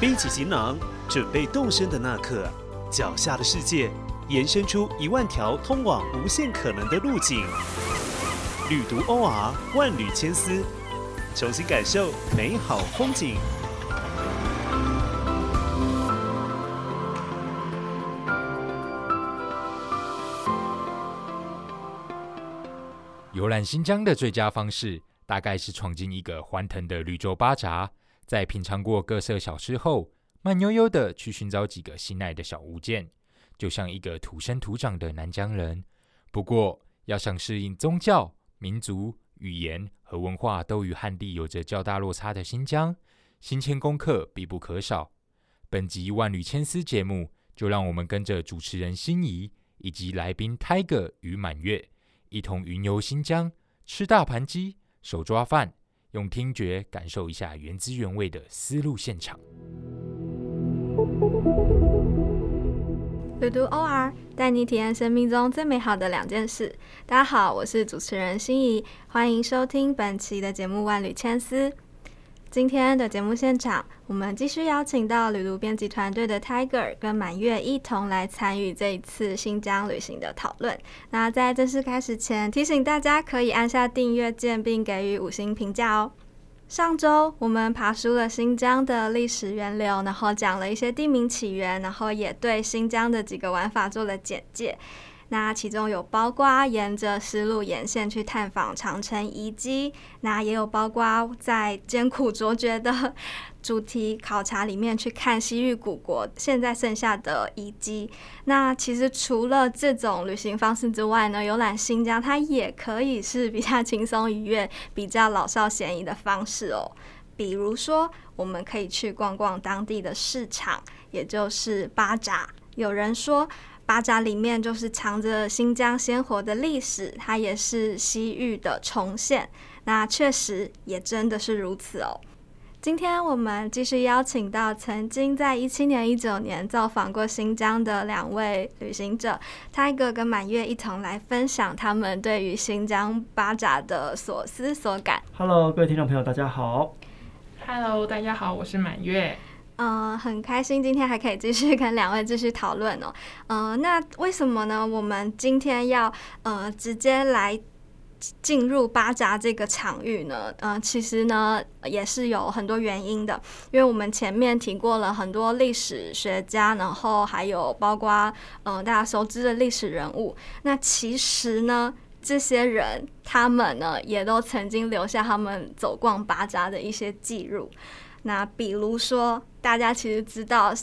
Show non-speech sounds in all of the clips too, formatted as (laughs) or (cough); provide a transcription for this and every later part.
背起行囊，准备动身的那刻，脚下的世界延伸出一万条通往无限可能的路径。旅途 OR 万缕千丝，重新感受美好风景。游览新疆的最佳方式，大概是闯进一个欢腾的绿洲巴扎，在品尝过各色小吃后，慢悠悠的去寻找几个心爱的小物件，就像一个土生土长的南疆人。不过，要想适应宗教、民族、语言和文化都与汉地有着较大落差的新疆，新签功课必不可少。本集万缕千丝节目，就让我们跟着主持人心仪以及来宾 Tiger 与满月。一同云游新疆，吃大盘鸡、手抓饭，用听觉感受一下原汁原味的丝路现场。旅途 OR 带你体验生命中最美好的两件事。大家好，我是主持人心怡，欢迎收听本期的节目《万缕千丝》。今天的节目现场，我们继续邀请到旅途编辑团队的 Tiger 跟满月一同来参与这一次新疆旅行的讨论。那在正式开始前，提醒大家可以按下订阅键并给予五星评价哦。上周我们爬梳了新疆的历史源流，然后讲了一些地名起源，然后也对新疆的几个玩法做了简介。那其中有包括沿着丝路沿线去探访长城遗迹，那也有包括在艰苦卓绝的主题考察里面去看西域古国现在剩下的遗迹。那其实除了这种旅行方式之外呢，游览新疆它也可以是比较轻松愉悦、比较老少咸宜的方式哦。比如说，我们可以去逛逛当地的市场，也就是巴扎。有人说。巴扎里面就是藏着新疆鲜活的历史，它也是西域的重现。那确实也真的是如此哦。今天我们继续邀请到曾经在一七年、一九年造访过新疆的两位旅行者，Tiger 跟满月一同来分享他们对于新疆巴扎的所思所感。Hello，各位听众朋友，大家好。Hello，大家好，我是满月。嗯，很开心今天还可以继续跟两位继续讨论哦。嗯，那为什么呢？我们今天要呃直接来进入巴扎这个场域呢？嗯，其实呢也是有很多原因的，因为我们前面提过了很多历史学家，然后还有包括嗯大家熟知的历史人物。那其实呢，这些人他们呢也都曾经留下他们走逛巴扎的一些记录。那比如说，大家其实知道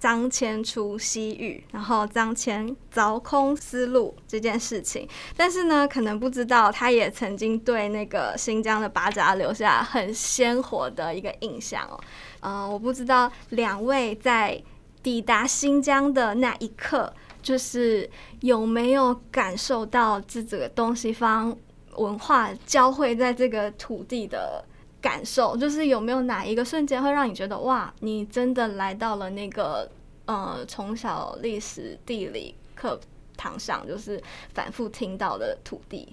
张骞出西域，然后张骞凿空丝路这件事情，但是呢，可能不知道他也曾经对那个新疆的巴扎留下很鲜活的一个印象哦。嗯，我不知道两位在抵达新疆的那一刻，就是有没有感受到这个东西方文化交汇在这个土地的。感受就是有没有哪一个瞬间会让你觉得哇，你真的来到了那个呃从小历史地理课堂上就是反复听到的土地，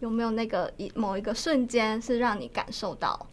有没有那个一某一个瞬间是让你感受到？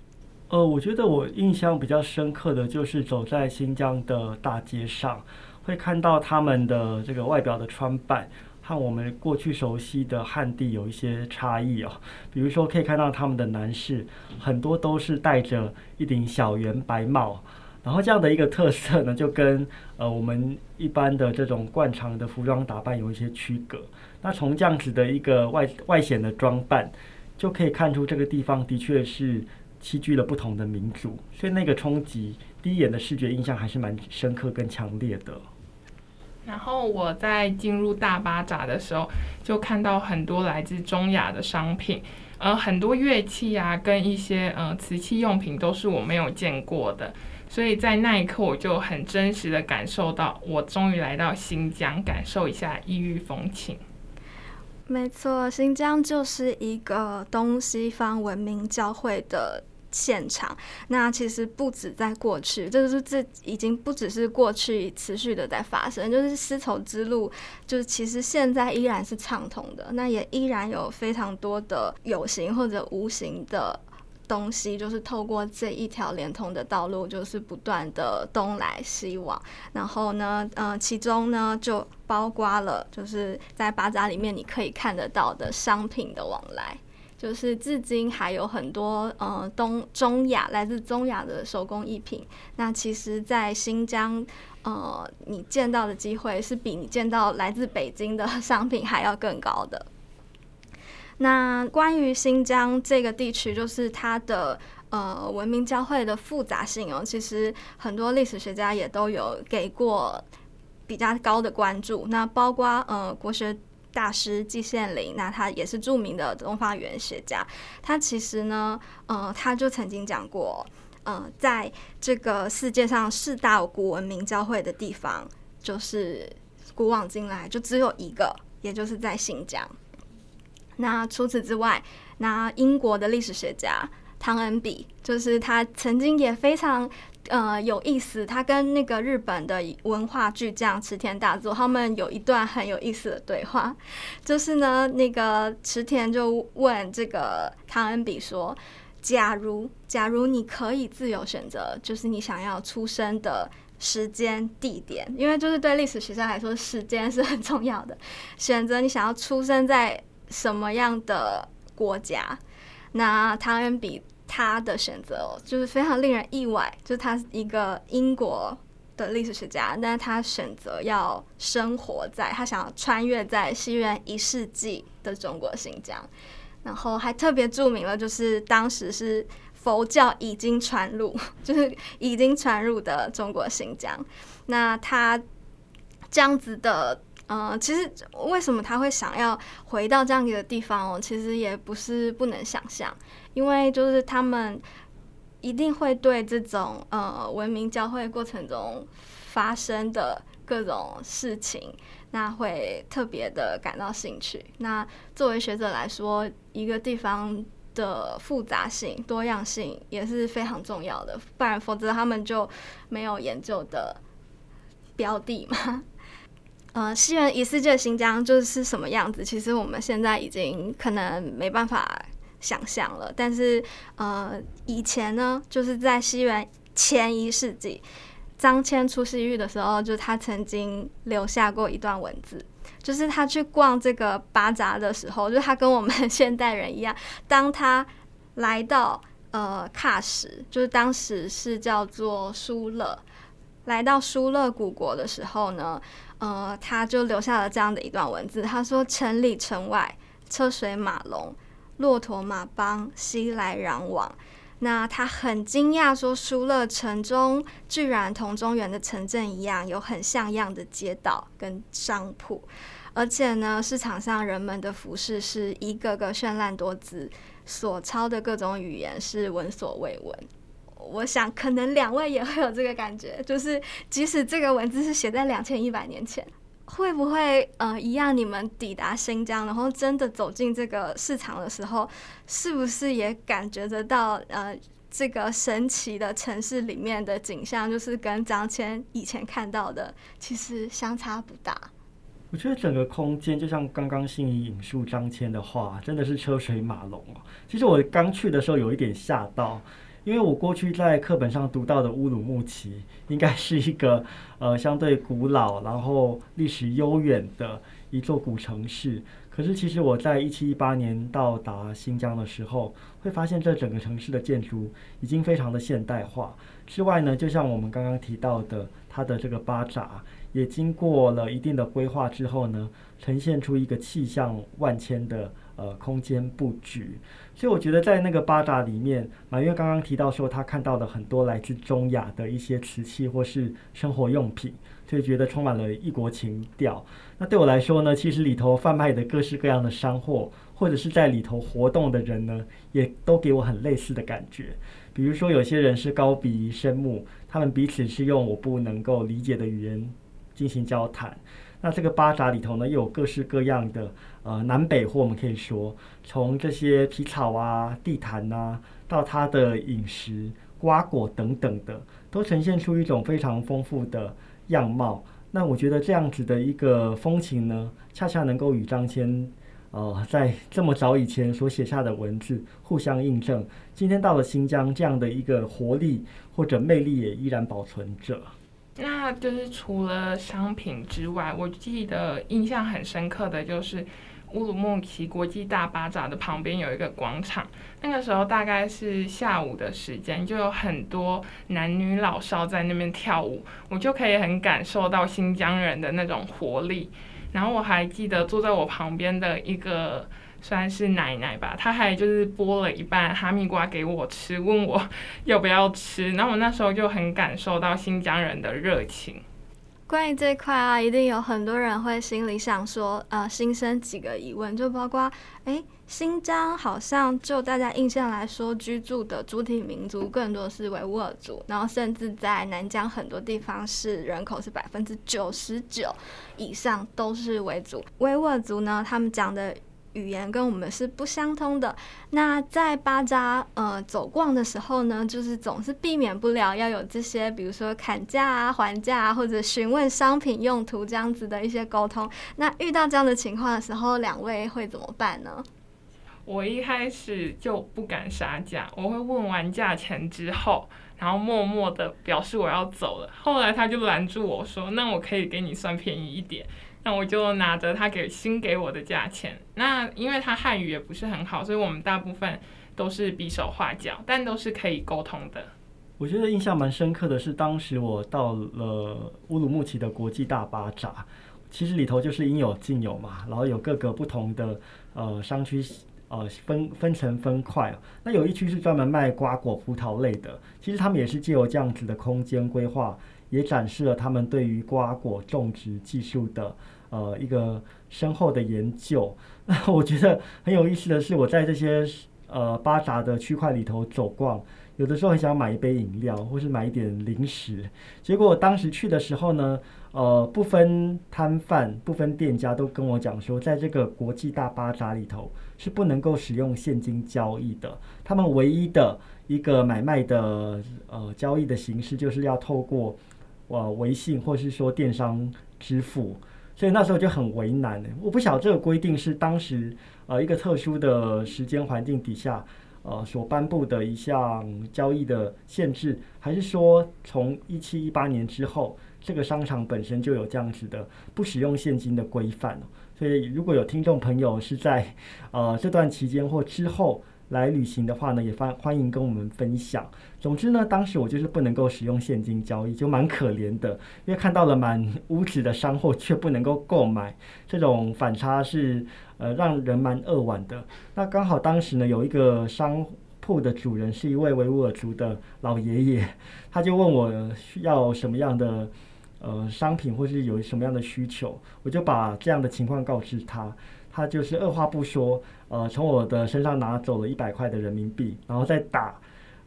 呃，我觉得我印象比较深刻的就是走在新疆的大街上，会看到他们的这个外表的穿扮。和我们过去熟悉的汉地有一些差异哦，比如说可以看到他们的男士很多都是戴着一顶小圆白帽，然后这样的一个特色呢，就跟呃我们一般的这种惯常的服装打扮有一些区隔。那从这样子的一个外外显的装扮，就可以看出这个地方的确是栖居了不同的民族，所以那个冲击第一眼的视觉印象还是蛮深刻跟强烈的。然后我在进入大巴扎的时候，就看到很多来自中亚的商品，呃，很多乐器啊，跟一些呃瓷器用品都是我没有见过的，所以在那一刻我就很真实的感受到，我终于来到新疆，感受一下异域风情。没错，新疆就是一个东西方文明交汇的。现场，那其实不止在过去，就是这已经不只是过去持续的在发生，就是丝绸之路，就是其实现在依然是畅通的，那也依然有非常多的有形或者无形的东西，就是透过这一条连通的道路，就是不断的东来西往。然后呢，呃，其中呢就包括了，就是在巴扎里面你可以看得到的商品的往来。就是至今还有很多呃东中亚来自中亚的手工艺品，那其实，在新疆呃你见到的机会是比你见到来自北京的 (laughs) 商品还要更高的。那关于新疆这个地区，就是它的呃文明交汇的复杂性哦，其实很多历史学家也都有给过比较高的关注。那包括呃国学。大师季羡林，那他也是著名的东方语言学家。他其实呢，呃，他就曾经讲过，呃，在这个世界上四大古文明交汇的地方，就是古往今来就只有一个，也就是在新疆。那除此之外，那英国的历史学家汤恩比，就是他曾经也非常。呃，有意思，他跟那个日本的文化巨匠池田大作，他们有一段很有意思的对话，就是呢，那个池田就问这个汤恩比说：“假如，假如你可以自由选择，就是你想要出生的时间、地点，因为就是对历史学家来说，时间是很重要的，选择你想要出生在什么样的国家，那汤恩比。”他的选择哦就是非常令人意外，就是他一个英国的历史学家，但是他选择要生活在他想要穿越在西元一世纪的中国新疆，然后还特别注明了，就是当时是佛教已经传入，就是已经传入的中国新疆。那他这样子的，呃，其实为什么他会想要回到这样一个地方哦？其实也不是不能想象。因为就是他们一定会对这种呃文明交汇过程中发生的各种事情，那会特别的感到兴趣。那作为学者来说，一个地方的复杂性、多样性也是非常重要的，不然否则他们就没有研究的标的嘛。(laughs) 呃，西元一世纪的新疆就是什么样子？其实我们现在已经可能没办法。想象了，但是呃，以前呢，就是在西元前一世纪，张骞出西域的时候，就他曾经留下过一段文字，就是他去逛这个巴扎的时候，就他跟我们现代人一样，当他来到呃喀什，就是当时是叫做疏勒，来到疏勒古国的时候呢，呃，他就留下了这样的一段文字，他说：“城里城外，车水马龙。”骆驼马帮熙来攘往，那他很惊讶，说疏勒城中居然同中原的城镇一样，有很像样的街道跟商铺，而且呢，市场上人们的服饰是一个个绚烂多姿，所抄的各种语言是闻所未闻。我想，可能两位也会有这个感觉，就是即使这个文字是写在两千一百年前。会不会呃一样？你们抵达新疆，然后真的走进这个市场的时候，是不是也感觉得到呃这个神奇的城市里面的景象，就是跟张骞以前看到的其实相差不大？我觉得整个空间就像刚刚信怡引述张骞的话，真的是车水马龙哦。其实我刚去的时候有一点吓到。因为我过去在课本上读到的乌鲁木齐，应该是一个 (laughs) 呃相对古老，然后历史悠远的一座古城市。可是其实我在一七一八年到达新疆的时候，会发现这整个城市的建筑已经非常的现代化。之外呢，就像我们刚刚提到的，它的这个巴扎也经过了一定的规划之后呢，呈现出一个气象万千的。呃，空间布局，所以我觉得在那个巴扎里面，马月刚刚提到说他看到了很多来自中亚的一些瓷器或是生活用品，所以觉得充满了异国情调。那对我来说呢，其实里头贩卖的各式各样的商货，或者是在里头活动的人呢，也都给我很类似的感觉。比如说，有些人是高鼻深目，他们彼此是用我不能够理解的语言进行交谈。那这个巴扎里头呢，又有各式各样的呃南北货，我们可以说从这些皮草啊、地毯呐，到它的饮食、瓜果等等的，都呈现出一种非常丰富的样貌。那我觉得这样子的一个风情呢，恰恰能够与张骞呃，在这么早以前所写下的文字互相印证，今天到了新疆，这样的一个活力或者魅力也依然保存着。那就是除了商品之外，我记得印象很深刻的就是乌鲁木齐国际大巴扎的旁边有一个广场，那个时候大概是下午的时间，就有很多男女老少在那边跳舞，我就可以很感受到新疆人的那种活力。然后我还记得坐在我旁边的一个算是奶奶吧，她还就是剥了一半哈密瓜给我吃，问我要不要吃。然后我那时候就很感受到新疆人的热情。关于这块啊，一定有很多人会心里想说，呃，心生几个疑问，就包括，哎，新疆好像就大家印象来说，居住的主体民族更多是维吾尔族，然后甚至在南疆很多地方是人口是百分之九十九以上都是维族。维吾尔族呢，他们讲的。语言跟我们是不相通的。那在巴扎呃走逛的时候呢，就是总是避免不了要有这些，比如说砍价啊、还价啊，或者询问商品用途这样子的一些沟通。那遇到这样的情况的时候，两位会怎么办呢？我一开始就不敢杀价，我会问完价钱之后，然后默默的表示我要走了。后来他就拦住我说：“那我可以给你算便宜一点。”那我就拿着他给新给我的价钱。那因为他汉语也不是很好，所以我们大部分都是比手画脚，但都是可以沟通的。我觉得印象蛮深刻的是，当时我到了乌鲁木齐的国际大巴扎，其实里头就是应有尽有嘛，然后有各个不同的呃商区，呃分分成分块。那有一区是专门卖瓜果葡萄类的，其实他们也是借由这样子的空间规划，也展示了他们对于瓜果种植技术的。呃，一个深厚的研究。(laughs) 那我觉得很有意思的是，我在这些呃巴扎的区块里头走逛，有的时候很想买一杯饮料，或是买一点零食。结果当时去的时候呢，呃，不分摊贩、不分店家，都跟我讲说，在这个国际大巴扎里头是不能够使用现金交易的。他们唯一的一个买卖的呃交易的形式，就是要透过呃微信或是说电商支付。所以那时候就很为难呢。我不晓得这个规定是当时呃一个特殊的时间环境底下呃所颁布的一项交易的限制，还是说从一七一八年之后，这个商场本身就有这样子的不使用现金的规范所以如果有听众朋友是在呃这段期间或之后。来旅行的话呢，也欢欢迎跟我们分享。总之呢，当时我就是不能够使用现金交易，就蛮可怜的，因为看到了满屋子的商货，却不能够购买，这种反差是呃让人蛮扼腕的。那刚好当时呢，有一个商铺的主人是一位维吾尔族的老爷爷，他就问我需要什么样的呃商品，或是有什么样的需求，我就把这样的情况告知他。他就是二话不说，呃，从我的身上拿走了一百块的人民币，然后再打，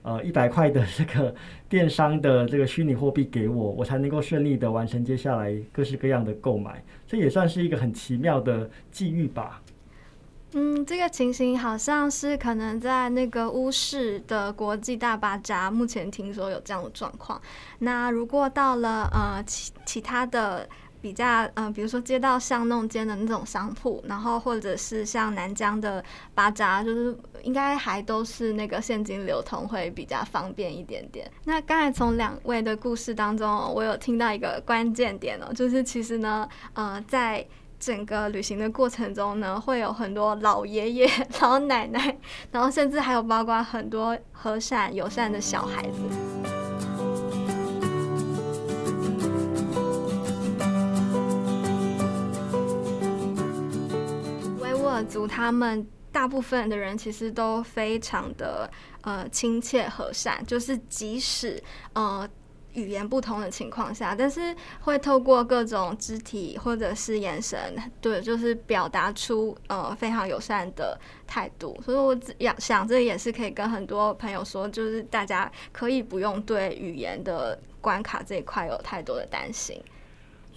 呃，一百块的这个电商的这个虚拟货币给我，我才能够顺利的完成接下来各式各样的购买。这也算是一个很奇妙的际遇吧。嗯，这个情形好像是可能在那个乌市的国际大巴扎，目前听说有这样的状况。那如果到了呃其其他的。比较嗯，比如说街道巷弄间的那种商铺，然后或者是像南疆的巴扎，就是应该还都是那个现金流通会比较方便一点点。那刚才从两位的故事当中，我有听到一个关键点哦，就是其实呢，呃，在整个旅行的过程中呢，会有很多老爷爷、老奶奶，然后甚至还有包括很多和善友善的小孩子。族他们大部分的人其实都非常的呃亲切和善，就是即使呃语言不同的情况下，但是会透过各种肢体或者是眼神，对，就是表达出呃非常友善的态度。所以我想想，这也是可以跟很多朋友说，就是大家可以不用对语言的关卡这一块有太多的担心。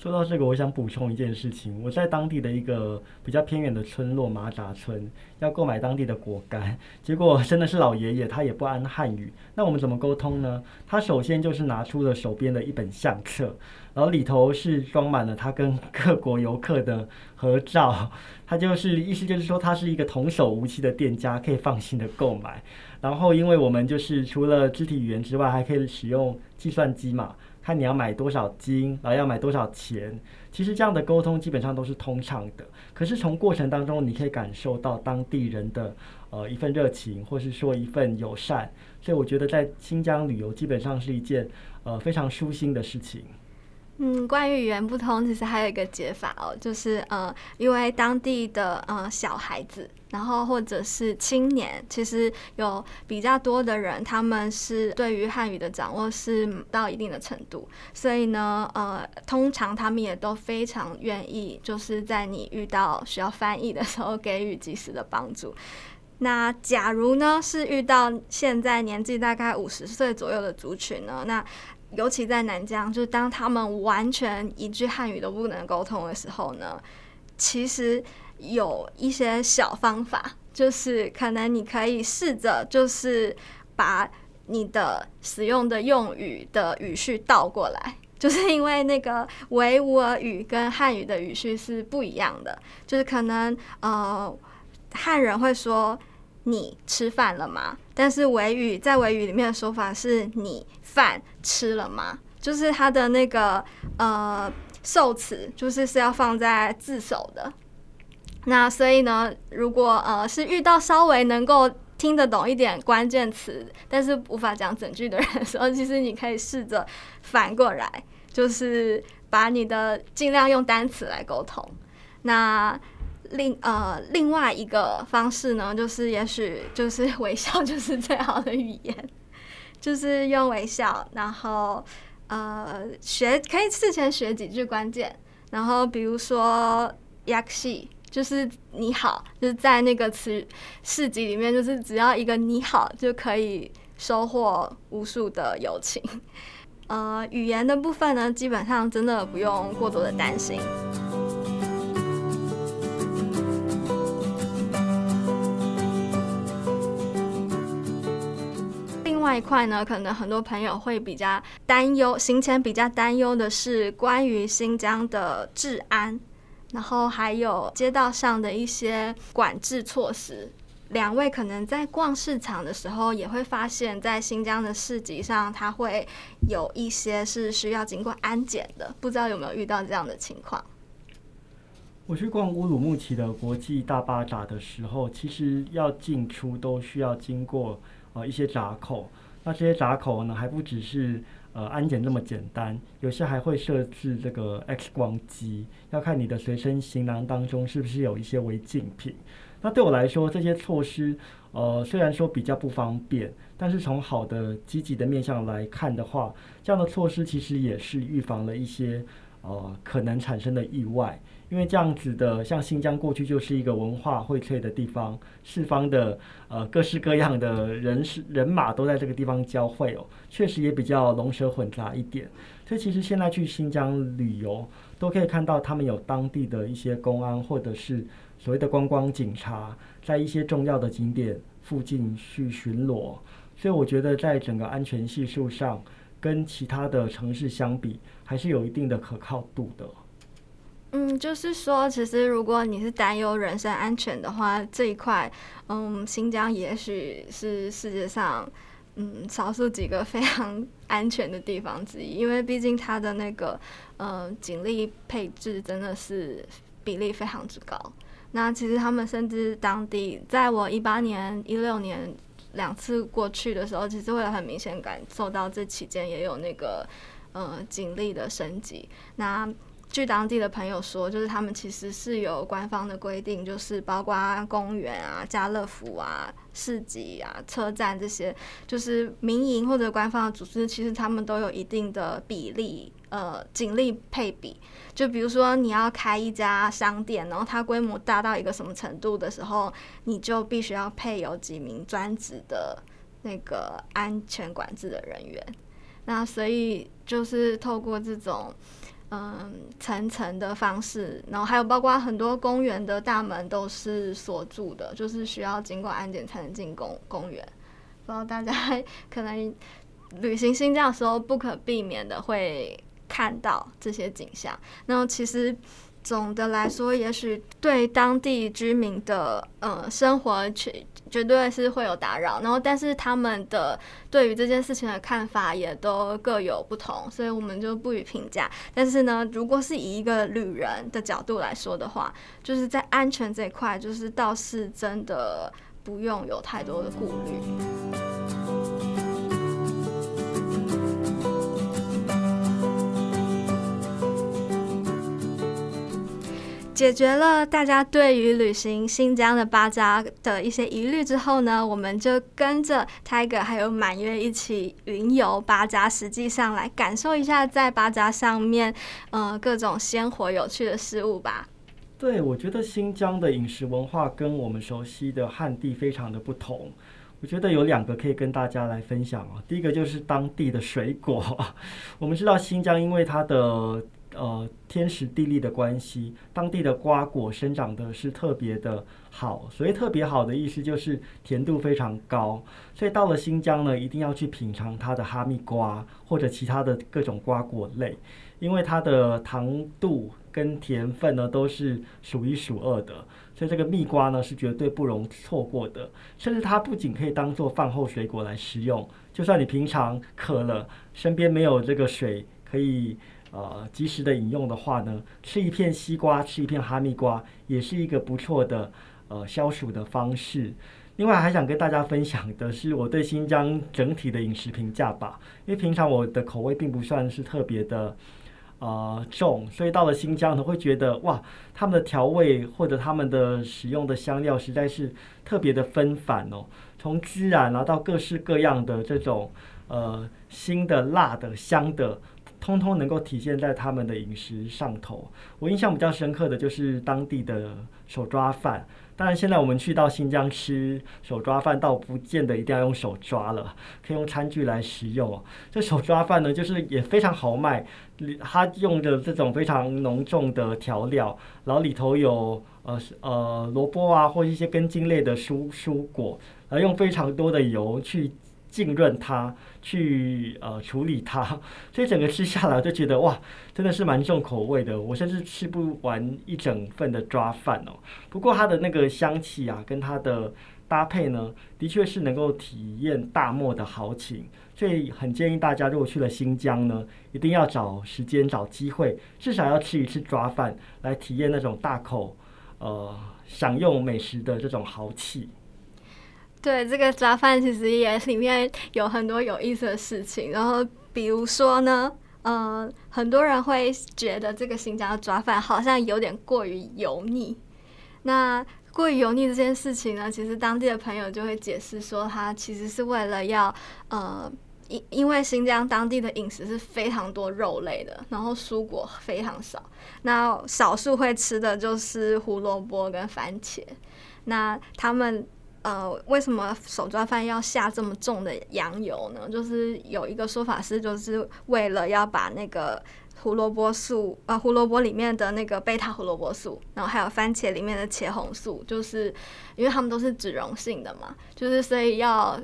说到这个，我想补充一件事情。我在当地的一个比较偏远的村落马扎村，要购买当地的果干，结果真的是老爷爷他也不安汉语。那我们怎么沟通呢？他首先就是拿出了手边的一本相册，然后里头是装满了他跟各国游客的合照。他就是意思就是说，他是一个童叟无欺的店家，可以放心的购买。然后，因为我们就是除了肢体语言之外，还可以使用计算机嘛。看你要买多少斤，然后要买多少钱，其实这样的沟通基本上都是通畅的。可是从过程当中，你可以感受到当地人的呃一份热情，或是说一份友善。所以我觉得在新疆旅游基本上是一件呃非常舒心的事情。嗯，关于语言不通，其实还有一个解法哦，就是呃，因为当地的呃小孩子，然后或者是青年，其实有比较多的人，他们是对于汉语的掌握是到一定的程度，所以呢，呃，通常他们也都非常愿意，就是在你遇到需要翻译的时候给予及时的帮助。那假如呢是遇到现在年纪大概五十岁左右的族群呢，那尤其在南疆，就是当他们完全一句汉语都不能沟通的时候呢，其实有一些小方法，就是可能你可以试着，就是把你的使用的用语的语序倒过来，就是因为那个维吾尔语跟汉语的语序是不一样的，就是可能呃汉人会说。你吃饭了吗？但是维语在维语里面的说法是你饭吃了吗？就是它的那个呃受词，就是是要放在自首的。那所以呢，如果呃是遇到稍微能够听得懂一点关键词，但是无法讲整句的人的时候，其实你可以试着反过来，就是把你的尽量用单词来沟通。那另呃，另外一个方式呢，就是也许就是微笑就是最好的语言，就是用微笑，然后呃学可以事前学几句关键，然后比如说 yakshi，就是你好，就是在那个词市集里面，就是只要一个你好就可以收获无数的友情。呃，语言的部分呢，基本上真的不用过多的担心。另外一块呢，可能很多朋友会比较担忧，行前比较担忧的是关于新疆的治安，然后还有街道上的一些管制措施。两位可能在逛市场的时候，也会发现，在新疆的市集上，它会有一些是需要经过安检的。不知道有没有遇到这样的情况？我去逛乌鲁木齐的国际大巴扎的时候，其实要进出都需要经过。呃，一些闸口，那这些闸口呢，还不只是呃安检那么简单，有些还会设置这个 X 光机，要看你的随身行囊当中是不是有一些违禁品。那对我来说，这些措施呃虽然说比较不方便，但是从好的积极的面向来看的话，这样的措施其实也是预防了一些呃可能产生的意外。因为这样子的，像新疆过去就是一个文化荟萃的地方，四方的呃各式各样的人是人马都在这个地方交汇哦，确实也比较龙蛇混杂一点。所以其实现在去新疆旅游，都可以看到他们有当地的一些公安或者是所谓的观光警察，在一些重要的景点附近去巡逻。所以我觉得在整个安全系数上，跟其他的城市相比，还是有一定的可靠度的。嗯，就是说，其实如果你是担忧人身安全的话，这一块，嗯，新疆也许是世界上，嗯，少数几个非常安全的地方之一，因为毕竟它的那个，呃，警力配置真的是比例非常之高。那其实他们甚至当地，在我一八年、一六年两次过去的时候，其实会有很明显感受到这期间也有那个，呃，警力的升级。那据当地的朋友说，就是他们其实是有官方的规定，就是包括公园啊、家乐福啊、市集啊、车站这些，就是民营或者官方的组织，其实他们都有一定的比例，呃，警力配比。就比如说你要开一家商店，然后它规模大到一个什么程度的时候，你就必须要配有几名专职的那个安全管制的人员。那所以就是透过这种。嗯层层的方式，然后还有包括很多公园的大门都是锁住的，就是需要经过安检才能进公公园。不知道大家可能旅行新疆的时候不可避免的会看到这些景象。然后其实总的来说，也许对当地居民的呃生活绝绝对是会有打扰。然后但是他们的对于这件事情的看法也都各有不同，所以我们就不予评价。但是呢，如果是以一个旅人的角度来说的话，就是在安全这一块，就是倒是真的。不用有太多的顾虑。解决了大家对于旅行新疆的巴扎的一些疑虑之后呢，我们就跟着 Tiger 还有满月一起云游巴扎，实际上来感受一下在巴扎上面，呃，各种鲜活有趣的事物吧。对，我觉得新疆的饮食文化跟我们熟悉的汉地非常的不同。我觉得有两个可以跟大家来分享哦。第一个就是当地的水果。(laughs) 我们知道新疆因为它的呃天时地利的关系，当地的瓜果生长的是特别的好。所以特别好的意思就是甜度非常高。所以到了新疆呢，一定要去品尝它的哈密瓜或者其他的各种瓜果类，因为它的糖度。跟甜分呢都是数一数二的，所以这个蜜瓜呢是绝对不容错过的。甚至它不仅可以当做饭后水果来食用，就算你平常渴了，身边没有这个水可以呃及时的饮用的话呢，吃一片西瓜，吃一片哈密瓜，也是一个不错的呃消暑的方式。另外还想跟大家分享的是我对新疆整体的饮食评价吧，因为平常我的口味并不算是特别的。呃，重，所以到了新疆呢，会觉得哇，他们的调味或者他们的使用的香料实在是特别的纷繁哦。从孜然啊到各式各样的这种呃新的、辣的、香的，通通能够体现在他们的饮食上头。我印象比较深刻的就是当地的手抓饭。当然，现在我们去到新疆吃手抓饭，倒不见得一定要用手抓了，可以用餐具来食用。这手抓饭呢，就是也非常豪迈，它用的这种非常浓重的调料，然后里头有呃呃萝卜啊，或一些根茎类的蔬蔬果，然后用非常多的油去。浸润它，去呃处理它，(laughs) 所以整个吃下来就觉得哇，真的是蛮重口味的。我甚至吃不完一整份的抓饭哦。不过它的那个香气啊，跟它的搭配呢，的确是能够体验大漠的豪情。所以很建议大家，如果去了新疆呢，一定要找时间、找机会，至少要吃一次抓饭，来体验那种大口呃享用美食的这种豪气。对这个抓饭，其实也里面有很多有意思的事情。然后，比如说呢，嗯，很多人会觉得这个新疆的抓饭好像有点过于油腻。那过于油腻这件事情呢，其实当地的朋友就会解释说，他其实是为了要，呃，因因为新疆当地的饮食是非常多肉类的，然后蔬果非常少，那少数会吃的就是胡萝卜跟番茄。那他们。呃，为什么手抓饭要下这么重的羊油呢？就是有一个说法是，就是为了要把那个胡萝卜素，啊，胡萝卜里面的那个贝塔胡萝卜素，然后还有番茄里面的茄红素，就是因为它们都是脂溶性的嘛，就是所以要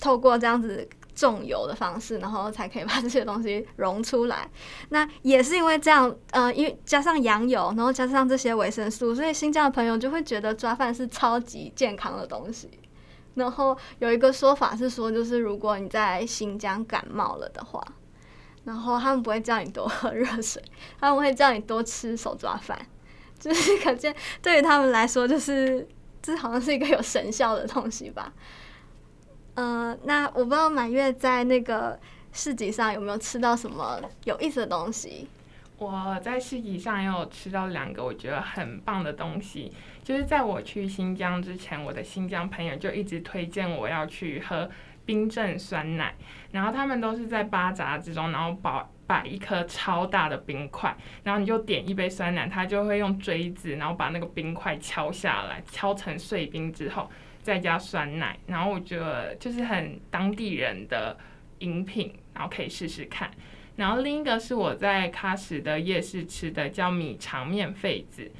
透过这样子。重油的方式，然后才可以把这些东西溶出来。那也是因为这样，呃，因为加上羊油，然后加上这些维生素，所以新疆的朋友就会觉得抓饭是超级健康的东西。然后有一个说法是说，就是如果你在新疆感冒了的话，然后他们不会叫你多喝热水，他们会叫你多吃手抓饭。就是可见，对于他们来说，就是这好像是一个有神效的东西吧。嗯，那我不知道满月在那个市集上有没有吃到什么有意思的东西。我在市集上也有吃到两个我觉得很棒的东西，就是在我去新疆之前，我的新疆朋友就一直推荐我要去喝冰镇酸奶，然后他们都是在巴扎之中，然后摆摆一颗超大的冰块，然后你就点一杯酸奶，他就会用锥子，然后把那个冰块敲下来，敲成碎冰之后。再加酸奶，然后我觉得就是很当地人的饮品，然后可以试试看。然后另一个是我在喀什的夜市吃的，叫米肠面肺子。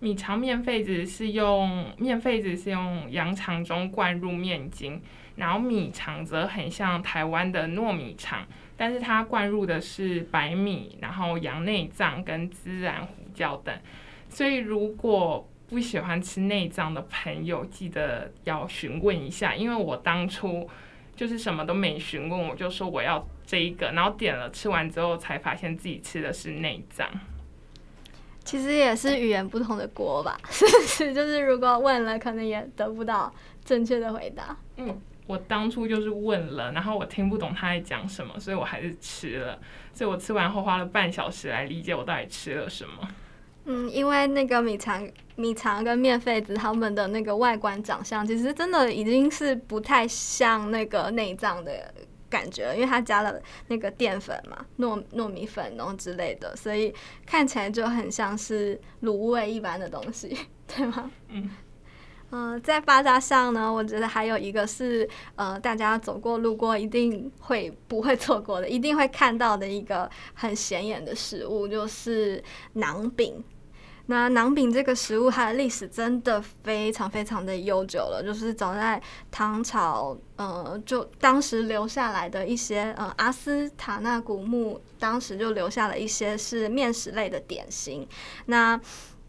米肠面肺子是用面肺子是用羊肠中灌入面筋，然后米肠则很像台湾的糯米肠，但是它灌入的是白米，然后羊内脏跟孜然胡椒等。所以如果不喜欢吃内脏的朋友，记得要询问一下，因为我当初就是什么都没询问，我就说我要这一个，然后点了，吃完之后才发现自己吃的是内脏。其实也是语言不同的锅吧，是不是？就是如果问了，可能也得不到正确的回答。嗯，我当初就是问了，然后我听不懂他在讲什么，所以我还是吃了。所以我吃完后花了半小时来理解我到底吃了什么。嗯，因为那个米肠、米肠跟面肺子，他们的那个外观长相，其实真的已经是不太像那个内脏的。感觉了，因为它加了那个淀粉嘛，糯糯米粉然后之类的，所以看起来就很像是卤味一般的东西，(laughs) 对吗？嗯。嗯，在巴扎上呢，我觉得还有一个是呃，大家走过路过一定会不会错过的，一定会看到的一个很显眼的食物，就是馕饼。那馕饼这个食物，它的历史真的非常非常的悠久了，就是早在唐朝，呃，就当时留下来的一些，呃，阿斯塔纳古墓当时就留下了一些是面食类的点心，那。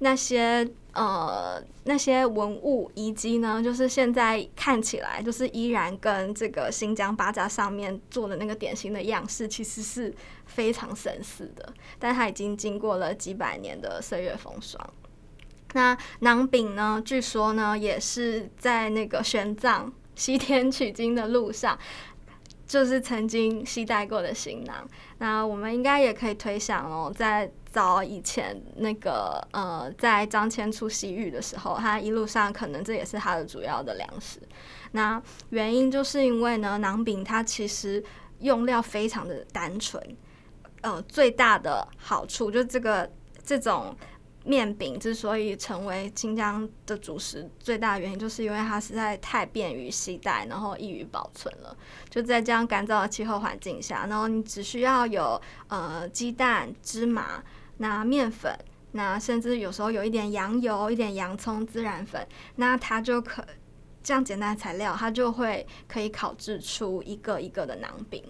那些呃那些文物遗迹呢，就是现在看起来就是依然跟这个新疆巴扎上面做的那个典型的样式，其实是非常神似的。但它已经经过了几百年的岁月风霜。那囊饼呢，据说呢也是在那个玄奘西天取经的路上，就是曾经携带过的行囊。那我们应该也可以推想哦，在早以前那个呃，在张骞出西域的时候，他一路上可能这也是他的主要的粮食。那原因就是因为呢，馕饼它其实用料非常的单纯，呃，最大的好处就这个这种。面饼之所以成为新疆的主食，最大的原因就是因为它实在太便于携带，然后易于保存了。就在这样干燥的气候环境下，然后你只需要有呃鸡蛋、芝麻、那面粉，那甚至有时候有一点羊油、一点洋葱、孜然粉，那它就可这样简单的材料，它就会可以烤制出一个一个的馕饼。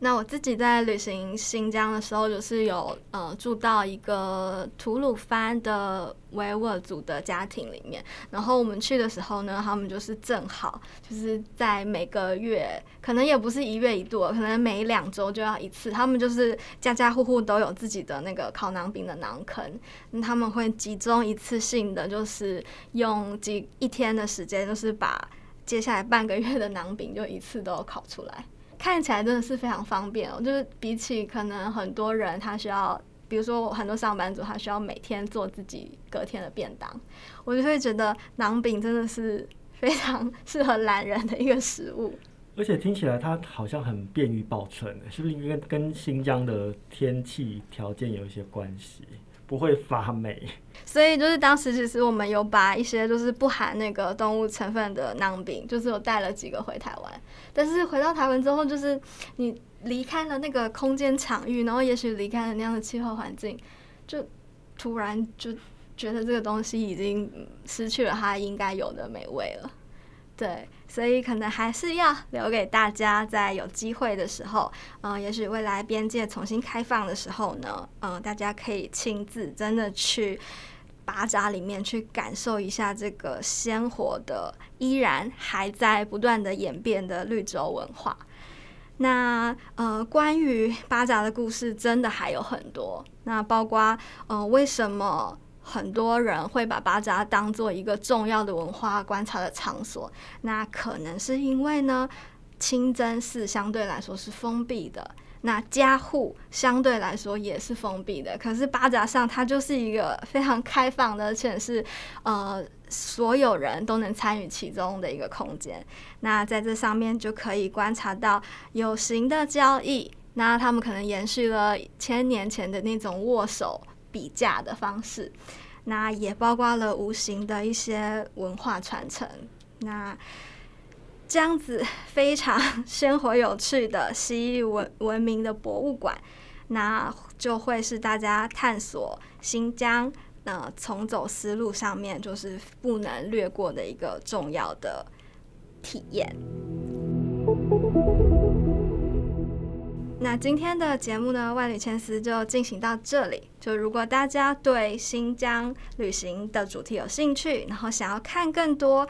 那我自己在旅行新疆的时候，就是有呃住到一个吐鲁番的维吾尔族的家庭里面。然后我们去的时候呢，他们就是正好就是在每个月，可能也不是一月一度，可能每两周就要一次。他们就是家家户户都有自己的那个烤馕饼的馕坑，他们会集中一次性的，就是用几一天的时间，就是把接下来半个月的馕饼就一次都烤出来。看起来真的是非常方便哦，就是比起可能很多人他需要，比如说很多上班族他需要每天做自己隔天的便当，我就会觉得馕饼真的是非常适合懒人的一个食物。而且听起来它好像很便于保存，是不是因为跟新疆的天气条件有一些关系？不会发霉，所以就是当时其实我们有把一些就是不含那个动物成分的馕饼，就是有带了几个回台湾。但是回到台湾之后，就是你离开了那个空间场域，然后也许离开了那样的气候环境，就突然就觉得这个东西已经失去了它应该有的美味了。对，所以可能还是要留给大家，在有机会的时候，嗯，也许未来边界重新开放的时候呢，嗯，大家可以亲自真的去巴扎里面去感受一下这个鲜活的、依然还在不断的演变的绿洲文化。那呃，关于巴扎的故事真的还有很多，那包括呃，为什么？很多人会把巴扎当做一个重要的文化观察的场所，那可能是因为呢，清真寺相对来说是封闭的，那家户相对来说也是封闭的。可是巴扎上它就是一个非常开放的，而且是呃所有人都能参与其中的一个空间。那在这上面就可以观察到有形的交易，那他们可能延续了千年前的那种握手。比价的方式，那也包括了无形的一些文化传承。那这样子非常鲜活有趣的西域文文明的博物馆，那就会是大家探索新疆那重走思路上面就是不能略过的一个重要的体验。那今天的节目呢，万里千丝就进行到这里。就如果大家对新疆旅行的主题有兴趣，然后想要看更多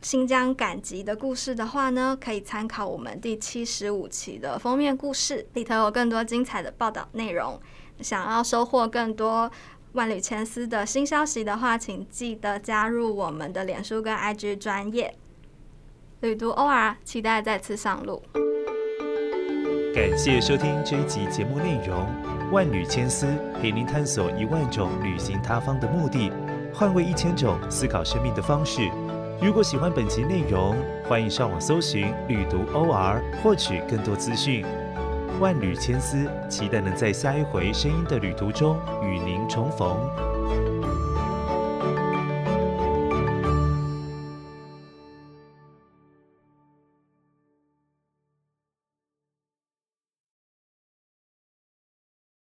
新疆赶集的故事的话呢，可以参考我们第七十五期的封面故事，里头有更多精彩的报道内容。想要收获更多万里千丝的新消息的话，请记得加入我们的脸书跟 IG 专业旅途 OR，期待再次上路。感谢收听这一集节目内容，万缕千丝陪您探索一万种旅行他方的目的，换位一千种思考生命的方式。如果喜欢本集内容，欢迎上网搜寻“旅读 OR” 获取更多资讯。万缕千丝，期待能在下一回声音的旅途中与您重逢。